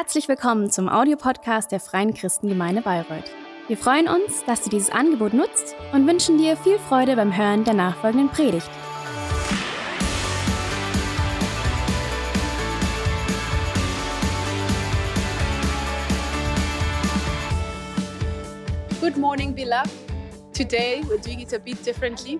Herzlich willkommen zum Audiopodcast der Freien Christengemeinde Bayreuth. Wir freuen uns, dass du dieses Angebot nutzt und wünschen dir viel Freude beim Hören der nachfolgenden Predigt. Good morning, beloved. Today we're doing it a bit differently.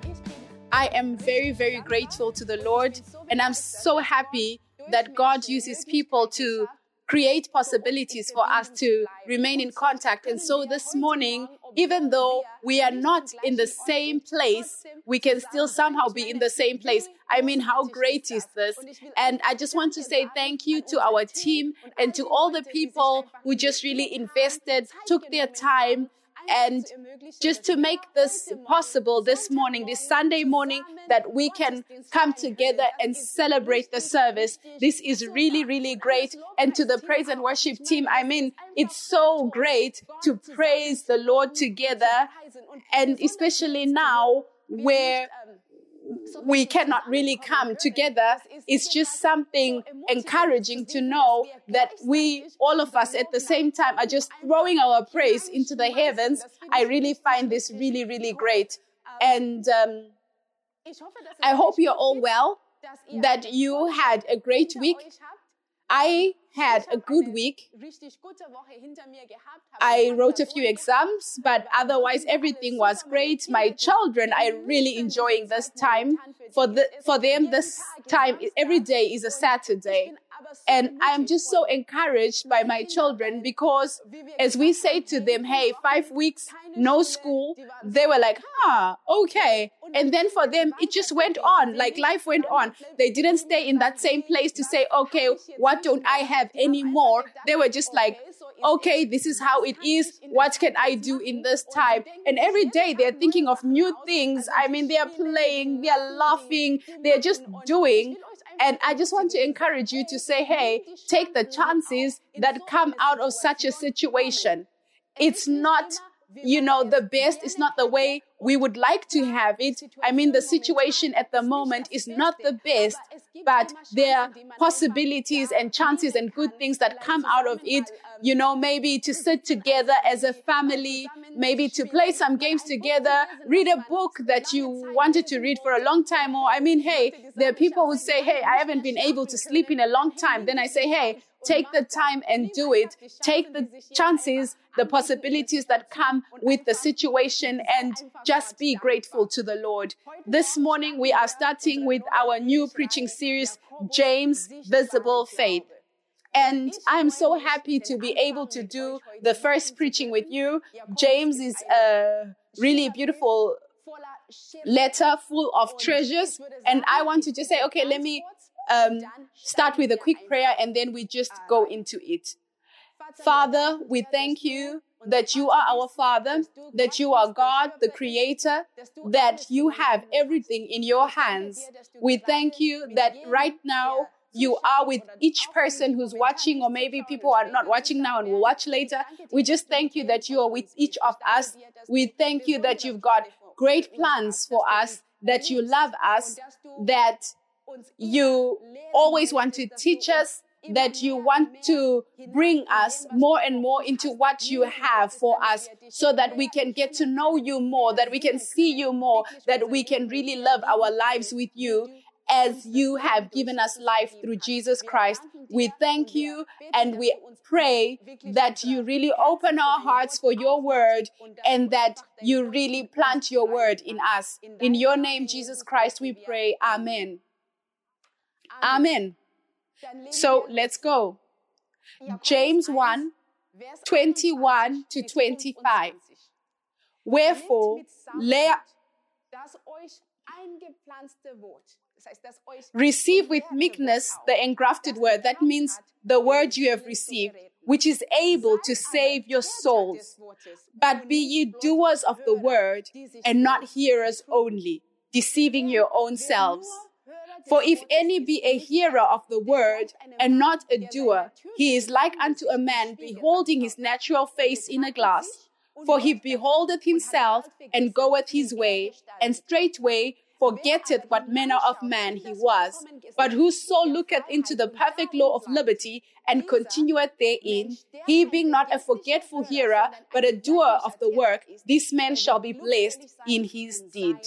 I am very, very grateful to the Lord, and I'm so happy that God uses people to create possibilities for us to remain in contact. And so this morning, even though we are not in the same place, we can still somehow be in the same place. I mean, how great is this? And I just want to say thank you to our team and to all the people who just really invested, took their time, and just to make this possible this morning, this Sunday morning, that we can come together and celebrate the service. This is really, really great. And to the praise and worship team, I mean, it's so great to praise the Lord together. And especially now where we cannot really come together. It's just something encouraging to know that we, all of us at the same time, are just throwing our praise into the heavens. I really find this really, really great. And um, I hope you're all well, that you had a great week. I had a good week. I wrote a few exams, but otherwise everything was great. My children are really enjoying this time. For the for them, this time every day is a Saturday. And I am just so encouraged by my children because as we say to them, hey, five weeks, no school, they were like, huh, okay. And then for them, it just went on, like life went on. They didn't stay in that same place to say, okay, what don't I have anymore? They were just like, okay, this is how it is. What can I do in this time? And every day they're thinking of new things. I mean, they're playing, they're laughing, they're just doing. And I just want to encourage you to say, hey, take the chances that come out of such a situation. It's not, you know, the best. It's not the way we would like to have it. I mean, the situation at the moment is not the best, but there are possibilities and chances and good things that come out of it. You know, maybe to sit together as a family, maybe to play some games together, read a book that you wanted to read for a long time. Or, I mean, hey, there are people who say, hey, I haven't been able to sleep in a long time. Then I say, hey, take the time and do it. Take the chances, the possibilities that come with the situation and just be grateful to the Lord. This morning we are starting with our new preaching series, James Visible Faith. And I'm so happy to be able to do the first preaching with you. James is a really beautiful letter full of treasures. And I want to just say, okay, let me um, start with a quick prayer and then we just go into it. Father, we thank you that you are our Father, that you are God, the Creator, that you have everything in your hands. We thank you that right now you are with each person who's watching, or maybe people are not watching now and will watch later. We just thank you that you are with each of us. We thank you that you've got great plans for us, that you love us, that you always want to teach us, that you want to bring us more and more into what you have for us so that we can get to know you more, that we can see you more, that we can really love our lives with you as you have given us life through Jesus Christ. We thank you and we pray that you really open our hearts for your word and that you really plant your word in us. In your name, Jesus Christ, we pray. Amen. Amen. So let's go. James 1 21 to 25. Wherefore, lay Receive with meekness the engrafted word. That means the word you have received, which is able to save your souls. But be ye doers of the word and not hearers only, deceiving your own selves. For if any be a hearer of the word and not a doer, he is like unto a man beholding his natural face in a glass. For he beholdeth himself and goeth his way, and straightway forgetteth what manner of man he was. But whoso looketh into the perfect law of liberty and continueth therein, he being not a forgetful hearer, but a doer of the work, this man shall be blessed in his deed.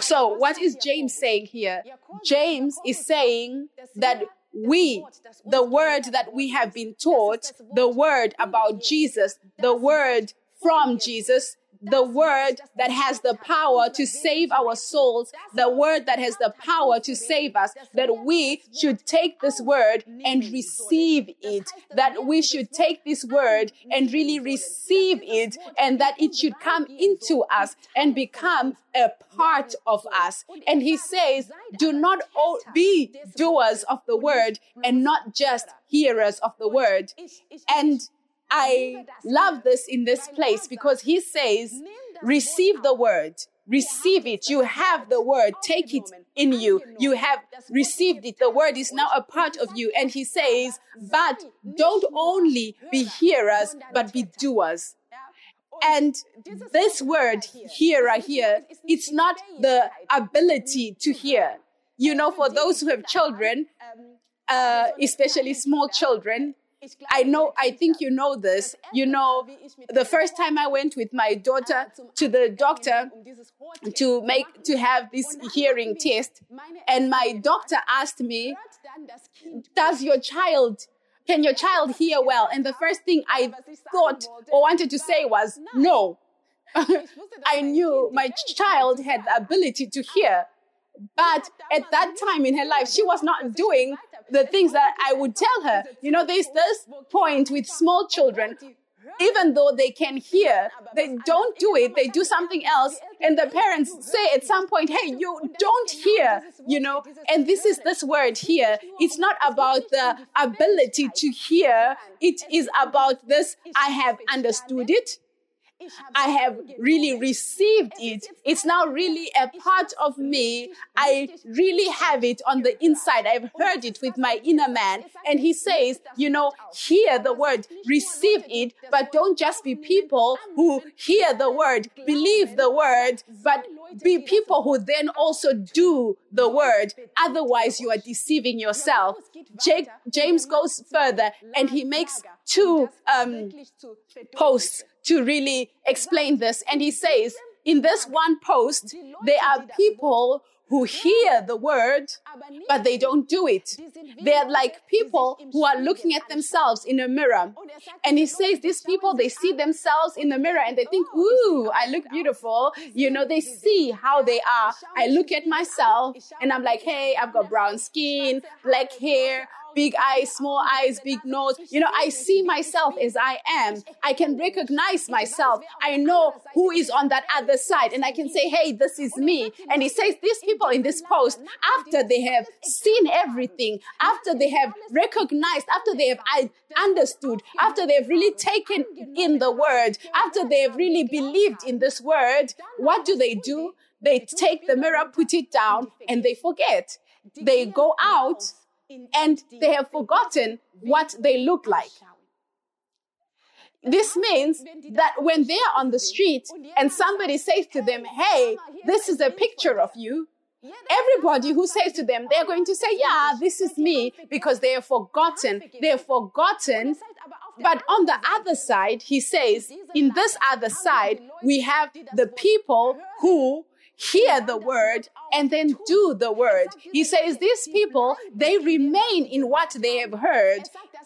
So, what is James saying here? James is saying that we, the word that we have been taught, the word about Jesus, the word from Jesus, the word that has the power to save our souls, the word that has the power to save us, that we should take this word and receive it, that we should take this word and really receive it, and that it should come into us and become a part of us. And he says, do not be doers of the word and not just hearers of the word. And I love this in this place because he says, receive the word, receive it. You have the word, take it in you. You have received it. The word is now a part of you. And he says, but don't only be hearers, but be doers. And this word hearer here, it's not the ability to hear. You know, for those who have children, uh, especially small children, I know, I think you know this. You know, the first time I went with my daughter to the doctor to make, to have this hearing test, and my doctor asked me, Does your child, can your child hear well? And the first thing I thought or wanted to say was, No. I knew my child had the ability to hear. But at that time in her life, she was not doing the things that I would tell her. You know, there's this point with small children. Even though they can hear, they don't do it. They do something else. And the parents say at some point, Hey, you don't hear, you know, and this is this word here. It's not about the ability to hear. It is about this. I have understood it. I have really received it. It's now really a part of me. I really have it on the inside. I've heard it with my inner man. And he says, you know, hear the word, receive it, but don't just be people who hear the word, believe the word, but be people who then also do the word. Otherwise, you are deceiving yourself. Jake, James goes further and he makes two um, posts to really explain this. And he says, in this one post, there are people who hear the word, but they don't do it. They're like people who are looking at themselves in a mirror. And he says, these people, they see themselves in the mirror and they think, ooh, I look beautiful. You know, they see how they are. I look at myself and I'm like, hey, I've got brown skin, black hair, big eyes, small eyes, big nose. You know, I see myself as I am. I can recognize myself. I know who is on that other side and I can say, hey, this is me. And he says, these people in this post, after they have seen everything, after they have recognized, after they have understood, after they have really taken in the word, after they have really believed in this word, what do they do? They take the mirror, put it down, and they forget. They go out and they have forgotten what they look like. This means that when they are on the street and somebody says to them, Hey, this is a picture of you, everybody who says to them, they're going to say, Yeah, this is me because they have forgotten. They have forgotten. But on the other side, he says, In this other side, we have the people who hear the word and then do the word. He says these people, they remain in what they have heard.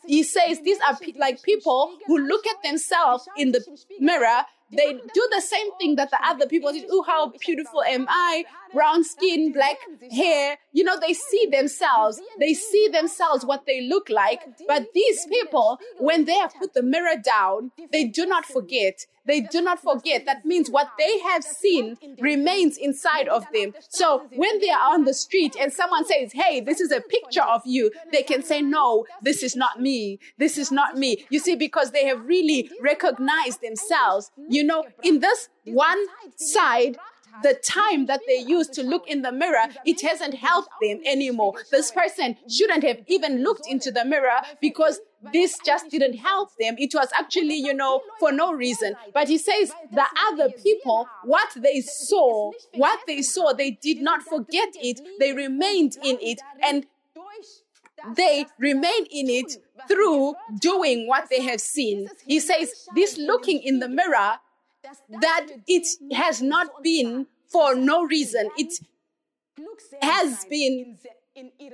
He says these are pe- like people who look at themselves in the mirror they do the same thing that the other people did. Oh, how beautiful am I? Brown skin, black hair. You know, they see themselves. They see themselves what they look like. But these people, when they have put the mirror down, they do not forget. They do not forget. That means what they have seen remains inside of them. So when they are on the street and someone says, Hey, this is a picture of you, they can say, No, this is not me. This is not me. You see, because they have really recognized themselves. You know, in this one side, the time that they used to look in the mirror, it hasn't helped them anymore. This person shouldn't have even looked into the mirror because this just didn't help them. It was actually, you know, for no reason. But he says the other people, what they saw, what they saw, they did not forget it. They remained in it and they remain in it through doing what they have seen. He says, this looking in the mirror, that it has not been for no reason. It has been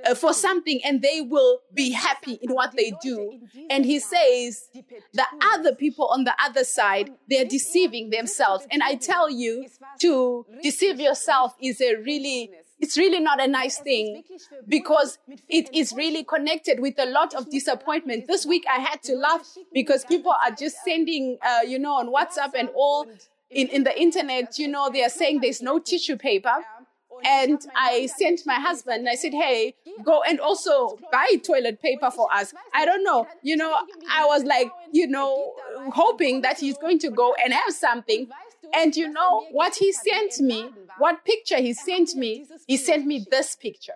uh, for something and they will be happy in what they do. And he says the other people on the other side, they're deceiving themselves. And I tell you, to deceive yourself is a really it's really not a nice thing because it is really connected with a lot of disappointment. This week I had to laugh because people are just sending, uh, you know, on WhatsApp and all in, in the internet, you know, they are saying there's no tissue paper. And I sent my husband, I said, hey, go and also buy toilet paper for us. I don't know. You know, I was like, you know, hoping that he's going to go and have something. And you know what he sent me? What picture he sent me? He sent me this picture.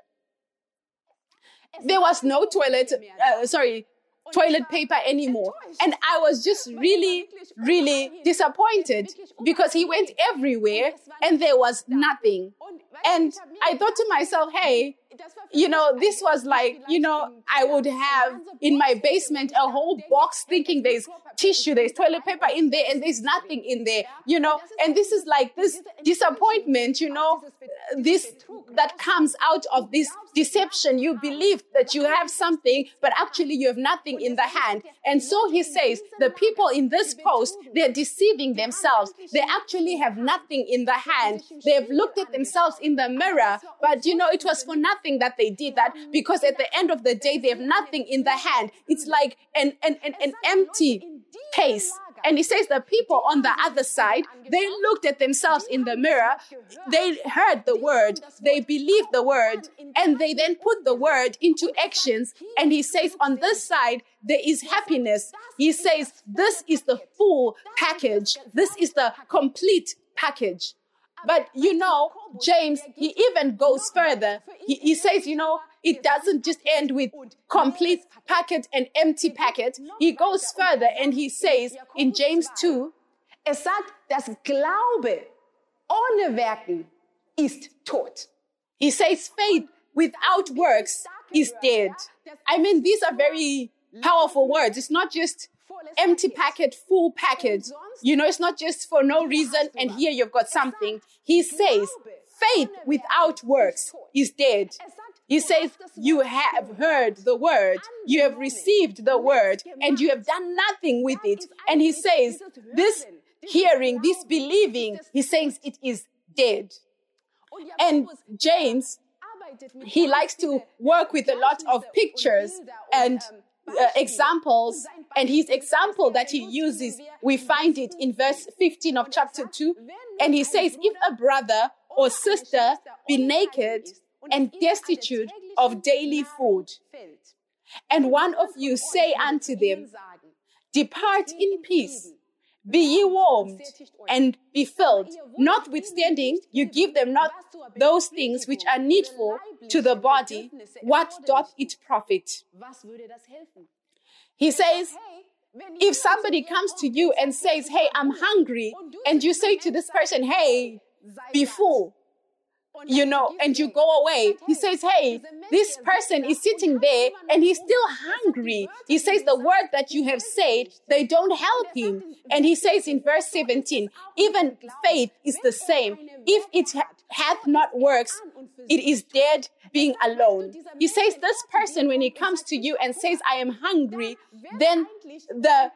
There was no toilet, uh, sorry, toilet paper anymore. And I was just really, really disappointed because he went everywhere and there was nothing. And I thought to myself, hey, you know, this was like, you know, I would have in my basement a whole box thinking there's tissue, there's toilet paper in there, and there's nothing in there, you know. And this is like this disappointment, you know, uh, this that comes out of this deception. You believe that you have something, but actually you have nothing in the hand. And so he says, the people in this post, they're deceiving themselves. They actually have nothing in the hand. They've looked at themselves in the mirror, but you know, it. was for nothing that they did that because at the end of the day, they have nothing in the hand. It's like an, an, an, an empty case. And he says the people on the other side, they looked at themselves in the mirror, they heard the word, they believed the word, and they then put the word into actions. And he says on this side, there is happiness. He says, this is the full package, this is the complete package. But you know, James, he even goes further. He, he says, you know, it doesn't just end with complete packet and empty packet. He goes further and he says in James 2, Es sagt, das Glaube ohne Werken ist tot. He says faith without works is dead. I mean, these are very powerful words. It's not just empty packet, full packet. You know, it's not just for no reason and here you've got something. He says faith without works is dead. He says, You have heard the word, you have received the word, and you have done nothing with it. And he says, This hearing, this believing, he says it is dead. And James, he likes to work with a lot of pictures and uh, examples. And his example that he uses, we find it in verse 15 of chapter 2. And he says, If a brother or sister be naked and destitute of daily food, and one of you say unto them, Depart in peace, be ye warmed and be filled. Notwithstanding, you give them not those things which are needful to the body. What doth it profit? He says, if somebody comes to you and says, Hey, I'm hungry, and you say to this person, Hey, be full, you know, and you go away. He says, Hey, this person is sitting there and he's still hungry. He says, The word that you have said, they don't help him. And he says in verse 17, Even faith is the same. If it hath not works, it is dead being alone. He says, This person, when he comes to you and says, I am hungry, then the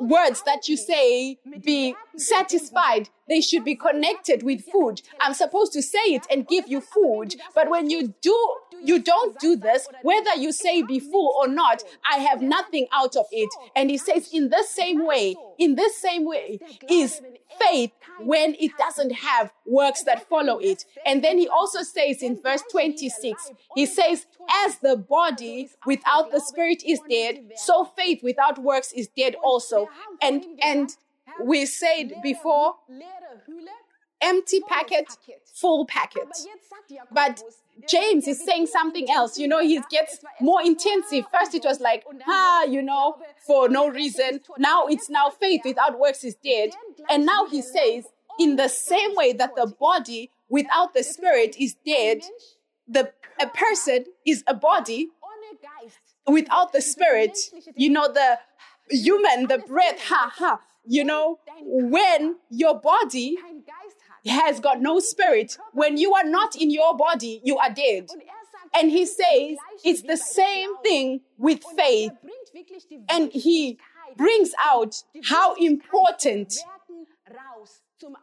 words that you say be satisfied. They should be connected with food. I'm supposed to say it and give you food. But when you do, you don't do this, whether you say be full or not, I have nothing out of it. And he says, in the same way, in this same way is faith when it doesn't have works that follow it. And then he also says in verse 26, he says, as the body without the spirit is dead, so faith without works is dead also. And, and we said before, empty packet, full packet. But James is saying something else. You know, he gets more intensive. First, it was like, ah, you know, for no reason. Now it's now faith without works is dead. And now he says, in the same way that the body without the spirit is dead, the a person is a body without the spirit. You know, the human, the breath, ha ha. You know, when your body has got no spirit. When you are not in your body, you are dead. And he says it's the same thing with faith. And he brings out how important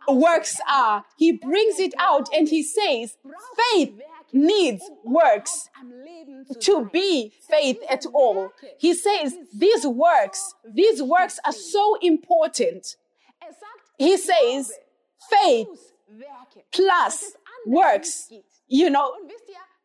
works are. He brings it out and he says faith needs works to be faith at all. He says these works, these works are so important. He says faith plus works, you know,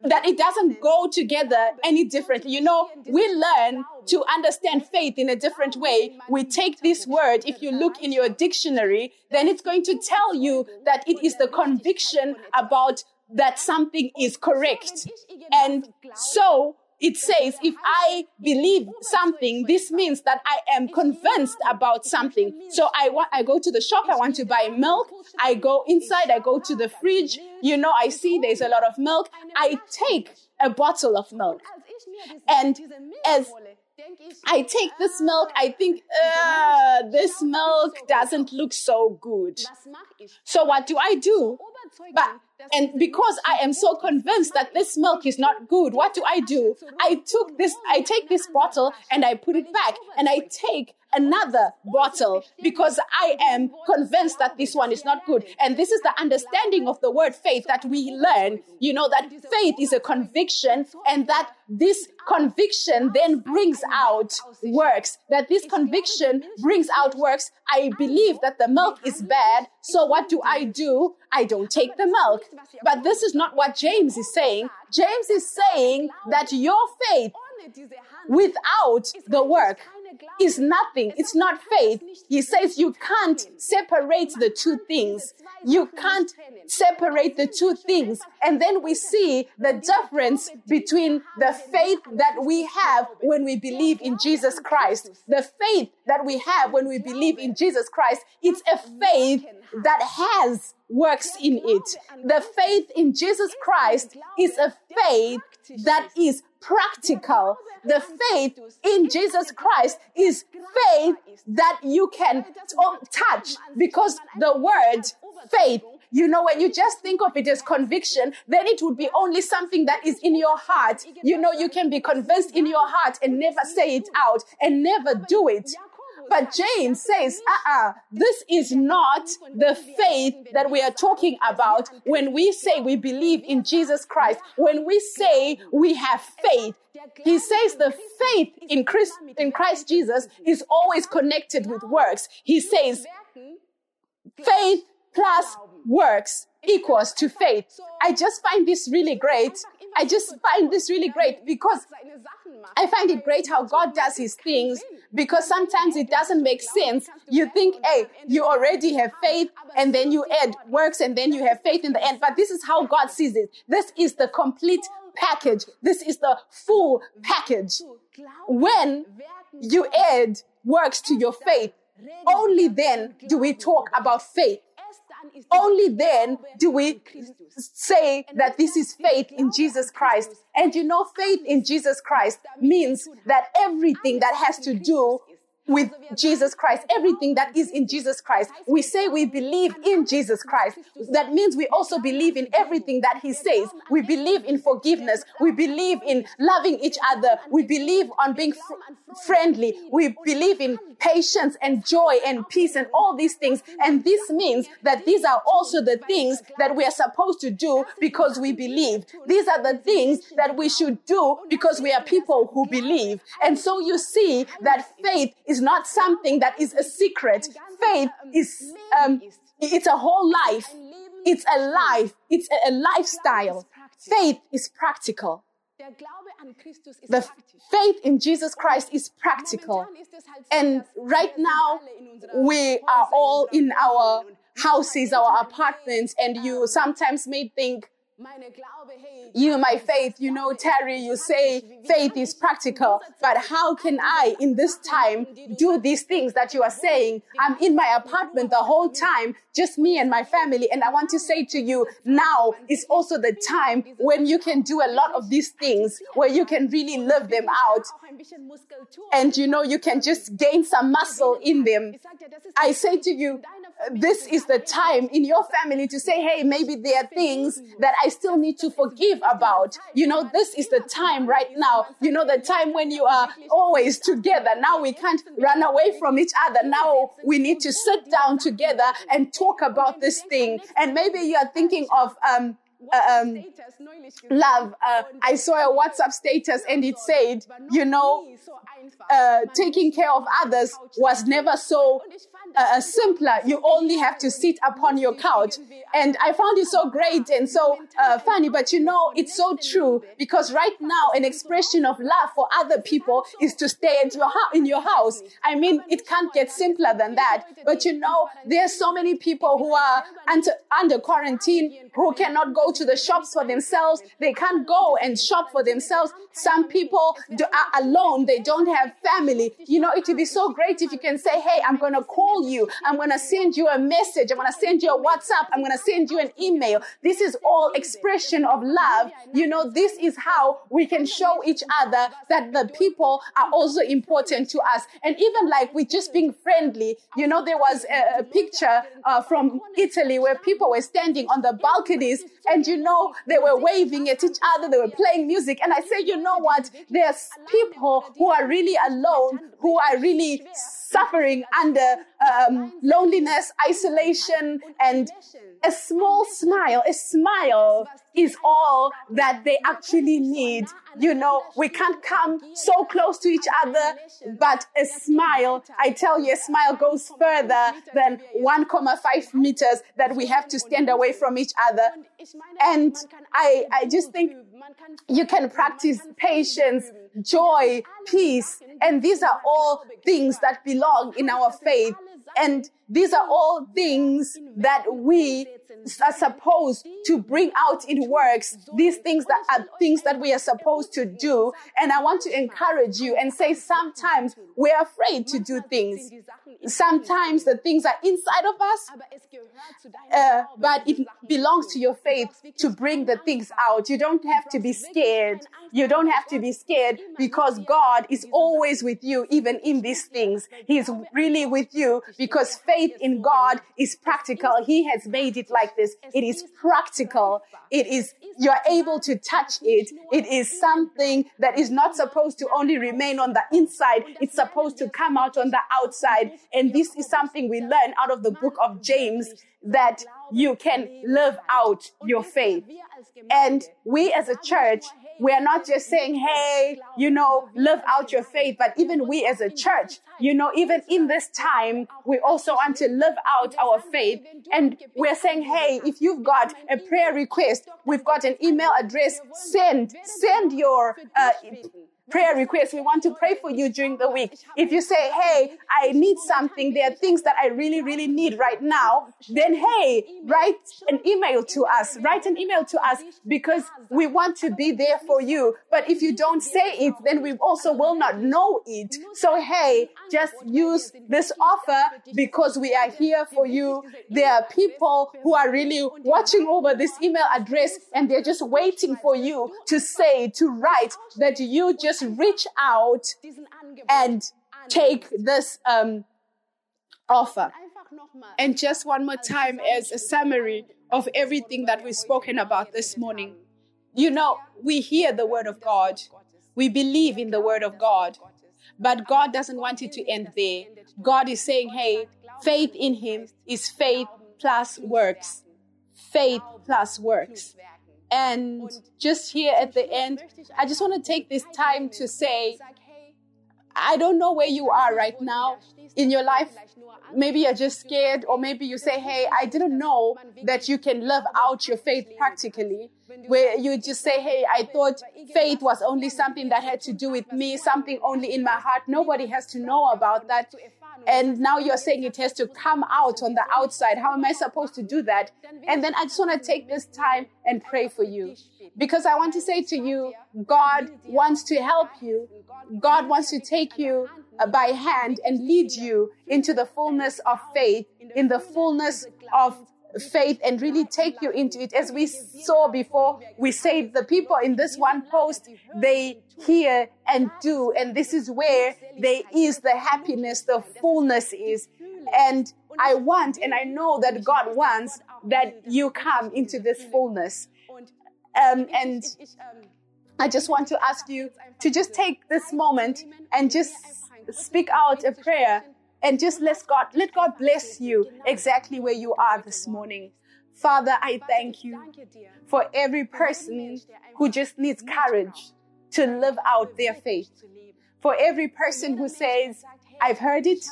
that it doesn't go together any differently. You know, we learn to understand faith in a different way. We take this word, if you look in your dictionary, then it's going to tell you that it is the conviction about that something is correct. And so it says, if I believe something, this means that I am convinced about something. So I want, I go to the shop, I want to buy milk. I go inside, I go to the fridge. You know, I see there's a lot of milk. I take a bottle of milk. And as I take this milk, I think, uh, this milk doesn't look so good. So what do I do? But and because I am so convinced that this milk is not good, what do I do? I took this, I take this bottle and I put it back and I take another bottle because I am convinced that this one is not good. And this is the understanding of the word faith that we learn. You know, that faith is a conviction and that this conviction then brings out works. That this conviction brings out works. I believe that the milk is bad. So what do I do? I don't take the milk. But this is not what James is saying. James is saying that your faith without the work is nothing. It's not faith. He says you can't separate the two things. You can't separate the two things. And then we see the difference between the faith that we have when we believe in Jesus Christ. The faith that we have when we believe in Jesus Christ, it's a faith that has works in it. The faith in Jesus Christ is a faith that is practical. The faith in Jesus Christ is faith that you can um, touch because the word faith you know, when you just think of it as conviction, then it would be only something that is in your heart. You know, you can be convinced in your heart and never say it out and never do it. But James says, uh-uh, this is not the faith that we are talking about when we say we believe in Jesus Christ. When we say we have faith, he says the faith in Christ, in Christ Jesus is always connected with works. He says faith plus works equals to faith. I just find this really great. I just find this really great because I find it great how God does his things because sometimes it doesn't make sense. You think, hey, you already have faith and then you add works and then you have faith in the end. But this is how God sees it. This is the complete package. This is the full package. When you add works to your faith, only then do we talk about faith. Only then do we say that this is faith in Jesus Christ. And you know, faith in Jesus Christ means that everything that has to do with Jesus Christ, everything that is in Jesus Christ. We say we believe in Jesus Christ. That means we also believe in everything that He says. We believe in forgiveness. We believe in loving each other. We believe on being fr- friendly. We believe in patience and joy and peace and all these things. And this means that these are also the things that we are supposed to do because we believe. These are the things that we should do because we are people who believe. And so you see that faith is is not something that is a secret. Faith is, um, it's a whole life. It's a life. It's a, a lifestyle. Faith is practical. The faith in Jesus Christ is practical. And right now, we are all in our houses, our apartments, and you sometimes may think, you, my faith, you know, Terry, you say faith is practical, but how can I, in this time, do these things that you are saying? I'm in my apartment the whole time, just me and my family. And I want to say to you, now is also the time when you can do a lot of these things, where you can really live them out. And you know, you can just gain some muscle in them. I say to you, this is the time in your family to say, hey, maybe there are things that I still need to forgive about. You know, this is the time right now. You know, the time when you are always together. Now we can't run away from each other. Now we need to sit down together and talk about this thing. And maybe you are thinking of, um, um, love. Uh, I saw a WhatsApp status and it said, you know, uh, taking care of others was never so uh, simpler. You only have to sit upon your couch. And I found it so great and so uh, funny. But you know, it's so true because right now, an expression of love for other people is to stay in your, in your house. I mean, it can't get simpler than that. But you know, there are so many people who are under, under quarantine who cannot go to the shops for themselves. They can't go and shop for themselves. Some people do, are alone. They don't have family. You know, it would be so great if you can say, Hey, I'm going to call you. I'm going to send you a message. I'm going to send you a WhatsApp. I'm going to send you an email. This is all expression of love. You know, this is how we can show each other that the people are also important to us. And even like with just being friendly, you know, there was a, a picture uh, from Italy where people were standing on the balconies and, you know, they were waving at each other. They were playing music. And I say, you know what? There's people who are really alone, who are really suffering under um, loneliness, isolation, and a small smile, a smile is all that they actually need. You know, we can't come so close to each other, but a smile, I tell you, a smile goes further than 1,5 meters that we have to stand away from each other. And I, I just think you can practice patience, joy, peace. And these are all things that belong in our faith. And these are all things that we are supposed to bring out in works. These things that are things that we are supposed to do. And I want to encourage you and say sometimes we're afraid to do things. Sometimes the things are inside of us, uh, but it belongs to your faith to bring the things out. You don't have to be scared. You don't have to be scared because God is always with you, even in these things. He's really with you because faith in God is practical. He has made it like this. It is practical. It is, you're able to touch it. It is something that is not supposed to only remain on the inside. It's supposed to come out on the outside. And this is something we learn out of the book of James that you can live out your faith. And we as a church, we are not just saying, hey, you know, live out your faith, but even we as a church, you know, even in this time, we also want to live out our faith. And we're saying, hey, if you've got a prayer request, we've got an email address, send, send your, uh, prayer requests. We want to pray for you during the week. If you say, Hey, I need something, there are things that I really, really need right now, then hey, write an email to us. Write an email to us because we want to be there for you. But if you don't say it, then we also will not know it. So hey, just use this offer because we are here for you. There are people who are really watching over this email address and they're just waiting for you to say, to write that you just reach out and take this um, offer. And just one more time, as a summary of everything that we've spoken about this morning. You know, we hear the word of God, we believe in the word of God, but God doesn't want it to end there. God is saying, hey, faith in Him is faith plus works. Faith plus works. And just here at the end, I just want to take this time to say, I don't know where you are right now in your life. Maybe you're just scared, or maybe you say, Hey, I didn't know that you can live out your faith practically. Where you just say, Hey, I thought faith was only something that had to do with me, something only in my heart. Nobody has to know about that. And now you're saying it has to come out on the outside. How am I supposed to do that? And then I just want to take this time and pray for you because I want to say to you, God wants to help you. God wants to take you by hand and lead you into the fullness of faith, in the fullness of faith and really take you into it. As we saw before, we said the people in this one post, they hear and do. And this is where there is the happiness, the fullness is. And I want, and I know that God wants that you come into this fullness. Um, and I just want to ask you to just take this moment and just speak out a prayer and just let God let God bless you exactly where you are this morning. Father, I thank you for every person who just needs courage to live out their faith. For every person who says, I've heard it,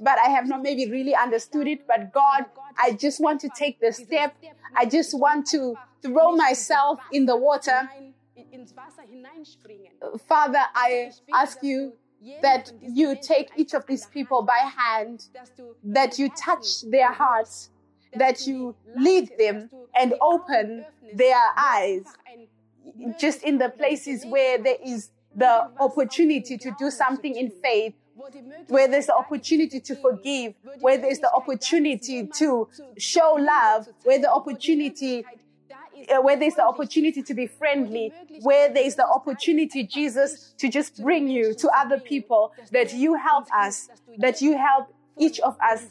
but I have not maybe really understood it. But God, I just want to take the step. I just want to throw myself in the water. Father, I ask you that you take each of these people by hand, that you touch their hearts, that you lead them and open their eyes just in the places where there is the opportunity to do something in faith, where there's the opportunity to forgive, where there's the opportunity to show love, where the opportunity where there's the opportunity to be friendly, where there's the opportunity, Jesus, to just bring you to other people, that you help us, that you help each of us.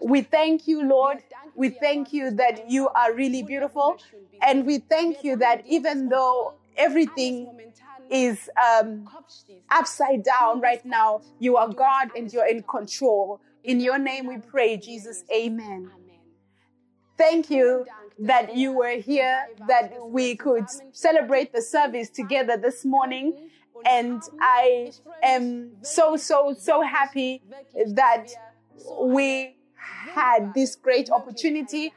We thank you, Lord. We thank you that you are really beautiful. And we thank you that even though everything is um, upside down right now, you are God and you're in control. In your name we pray, Jesus. Amen. Thank you that you were here, that we could celebrate the service together this morning. And I am so, so, so happy that we had this great opportunity.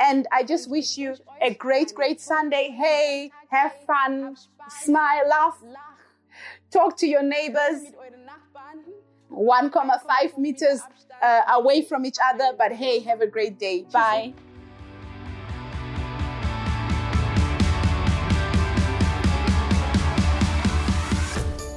And I just wish you a great, great Sunday. Hey, have fun, smile, laugh, talk to your neighbors. 1,5 meters uh, away from each other, but hey, have a great day. Bye.